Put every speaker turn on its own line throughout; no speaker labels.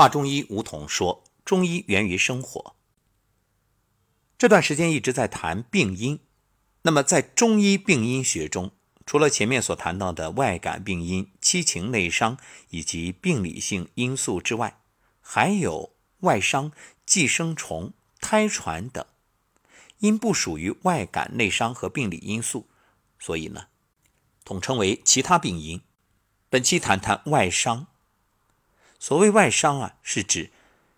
华中医吴桐说：“中医源于生活。”这段时间一直在谈病因。那么，在中医病因学中，除了前面所谈到的外感病因、七情内伤以及病理性因素之外，还有外伤、寄生虫、胎传等，因不属于外感内伤和病理因素，所以呢，统称为其他病因。本期谈谈外伤。所谓外伤啊，是指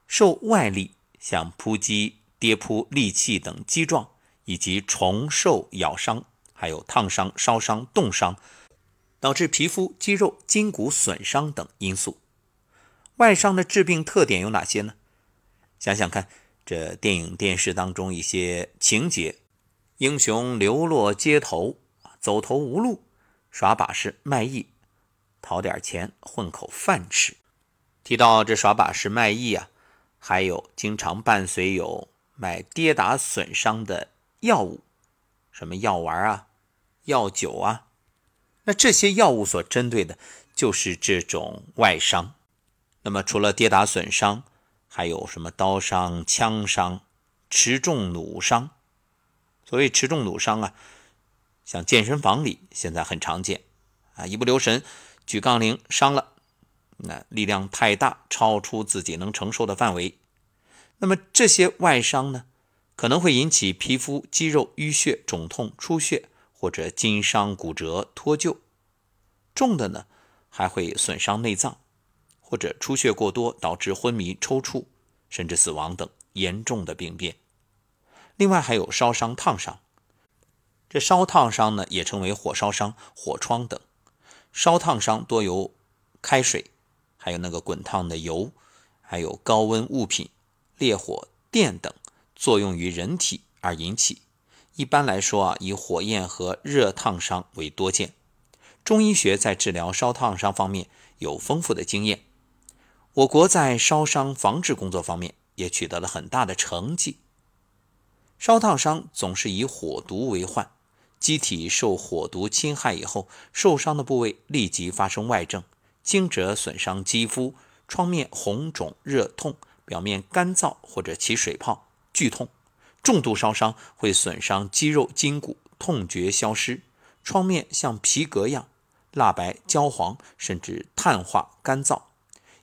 受外力，像扑击、跌扑、利器等击撞，以及虫兽咬伤，还有烫伤、烧伤、冻伤，导致皮肤、肌肉、筋骨损伤等因素。外伤的致病特点有哪些呢？想想看，这电影、电视当中一些情节：英雄流落街头，走投无路，耍把式卖艺，讨点钱混口饭吃。提到这耍把式卖艺啊，还有经常伴随有卖跌打损伤的药物，什么药丸啊、药酒啊，那这些药物所针对的就是这种外伤。那么除了跌打损伤，还有什么刀伤、枪伤、持重弩伤？所谓持重弩伤啊，像健身房里现在很常见啊，一不留神举杠铃伤了。那力量太大，超出自己能承受的范围。那么这些外伤呢，可能会引起皮肤、肌肉淤血、肿痛、出血，或者筋伤、骨折、脱臼。重的呢，还会损伤内脏，或者出血过多导致昏迷、抽搐，甚至死亡等严重的病变。另外还有烧伤、烫伤。这烧烫伤呢，也称为火烧伤、火疮等。烧烫伤多由开水。还有那个滚烫的油，还有高温物品、烈火、电等作用于人体而引起。一般来说啊，以火焰和热烫伤为多见。中医学在治疗烧烫伤方面有丰富的经验，我国在烧伤防治工作方面也取得了很大的成绩。烧烫伤总是以火毒为患，机体受火毒侵害以后，受伤的部位立即发生外症。轻者损伤肌肤，创面红肿热痛，表面干燥或者起水泡剧痛；重度烧伤会损伤肌肉筋骨，痛觉消失，创面像皮革样蜡白焦黄，甚至碳化干燥。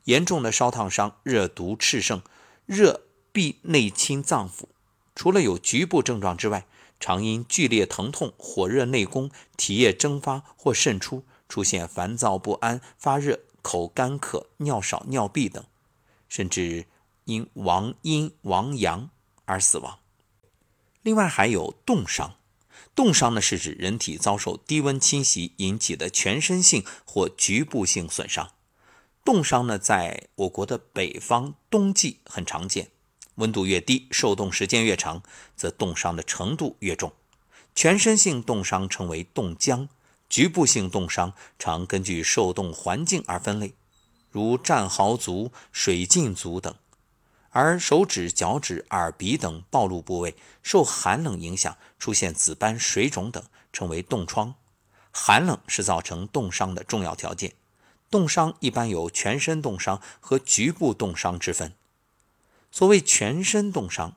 严重的烧烫伤，热毒炽盛，热必内侵脏腑，除了有局部症状之外，常因剧烈疼痛、火热内攻、体液蒸发或渗出。出现烦躁不安、发热、口干渴、尿少、尿闭等，甚至因亡阴亡阳而死亡。另外还有冻伤，冻伤呢是指人体遭受低温侵袭引起的全身性或局部性损伤。冻伤呢在我国的北方冬季很常见，温度越低，受冻时间越长，则冻伤的程度越重。全身性冻伤称为冻僵。局部性冻伤常根据受冻环境而分类，如战壕足、水浸足等；而手指、脚趾、耳鼻等暴露部位受寒冷影响，出现紫斑、水肿等，称为冻疮。寒冷是造成冻伤的重要条件。冻伤一般有全身冻伤和局部冻伤之分。所谓全身冻伤，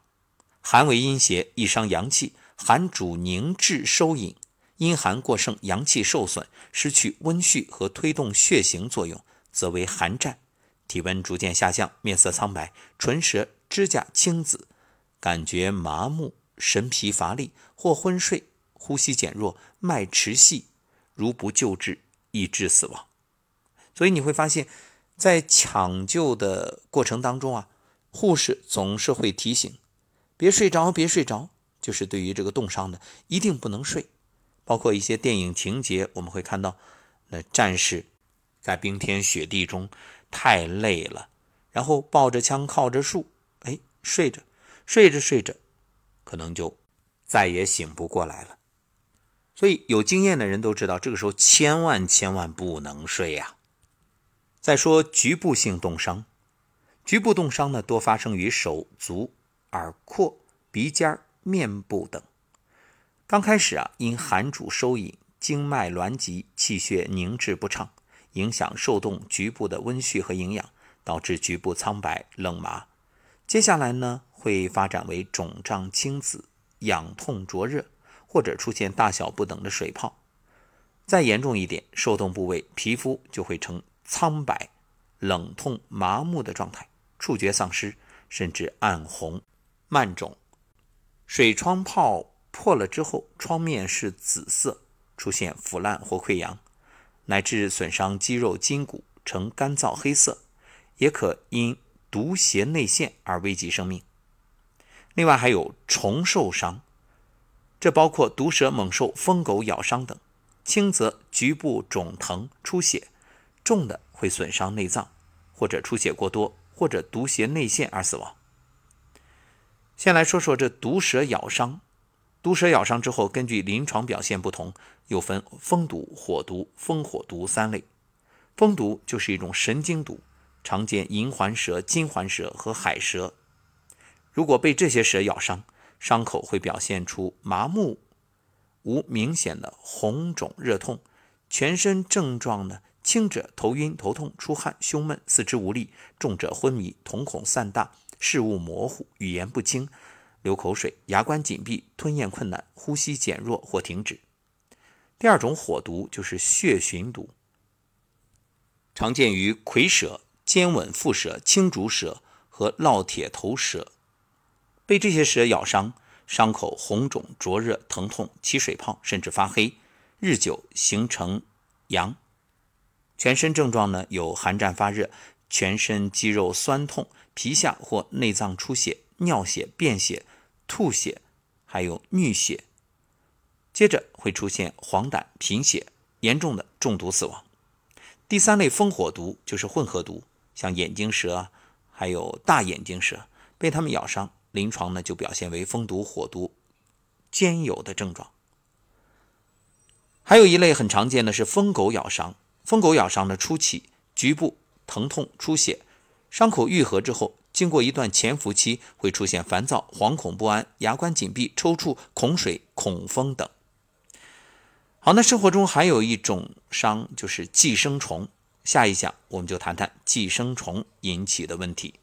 寒为阴邪，易伤阳气，寒主凝滞收引。阴寒过盛，阳气受损，失去温煦和推动血行作用，则为寒战。体温逐渐下降，面色苍白，唇舌、指甲青紫，感觉麻木，神疲乏力，或昏睡，呼吸减弱，脉迟细，如不救治，易致死亡。所以你会发现，在抢救的过程当中啊，护士总是会提醒：别睡着，别睡着。就是对于这个冻伤的，一定不能睡。包括一些电影情节，我们会看到，那战士在冰天雪地中太累了，然后抱着枪靠着树，哎，睡着，睡着睡着，可能就再也醒不过来了。所以有经验的人都知道，这个时候千万千万不能睡呀。再说局部性冻伤，局部冻伤呢多发生于手足、耳廓、鼻尖、面部等。刚开始啊，因寒主收引，经脉挛急，气血凝滞不畅，影响受冻局部的温煦和营养，导致局部苍白、冷麻。接下来呢，会发展为肿胀青紫、痒痛灼热，或者出现大小不等的水泡。再严重一点，受冻部位皮肤就会呈苍白、冷痛、麻木的状态，触觉丧失，甚至暗红、漫肿。水疮泡破了之后，疮面是紫色，出现腐烂或溃疡，乃至损伤肌肉筋骨，呈干燥黑色，也可因。毒邪内陷而危及生命。另外还有虫受伤，这包括毒蛇猛兽、疯狗咬伤等。轻则局部肿疼出血，重的会损伤内脏，或者出血过多，或者毒邪内陷而死亡。先来说说这毒蛇咬伤。毒蛇咬伤之后，根据临床表现不同，又分风毒、火毒、风火毒三类。风毒就是一种神经毒。常见银环蛇、金环蛇和海蛇。如果被这些蛇咬伤，伤口会表现出麻木、无明显的红肿热痛，全身症状呢轻者头晕头痛、出汗、胸闷、四肢无力；重者昏迷、瞳孔散大、视物模糊、语言不清、流口水、牙关紧闭、吞咽困难、呼吸减弱或停止。第二种火毒就是血循毒，常见于蝰蛇。尖吻腹蛇、青竹蛇和烙铁头蛇，被这些蛇咬伤，伤口红肿、灼热、疼痛、起水泡，甚至发黑，日久形成痈。全身症状呢有寒战发热、全身肌肉酸痛、皮下或内脏出血、尿血、便血、吐血，还有衄血。接着会出现黄疸、贫血，严重的中毒死亡。第三类风火毒就是混合毒。像眼镜蛇，还有大眼睛蛇，被它们咬伤，临床呢就表现为风毒、火毒兼有的症状。还有一类很常见的是疯狗咬伤，疯狗咬伤的初期局部疼痛、出血，伤口愈合之后，经过一段潜伏期，会出现烦躁、惶恐不安、牙关紧闭、抽搐、恐水、恐风等。好，那生活中还有一种伤，就是寄生虫。下一讲我们就谈谈寄生虫引起的问题。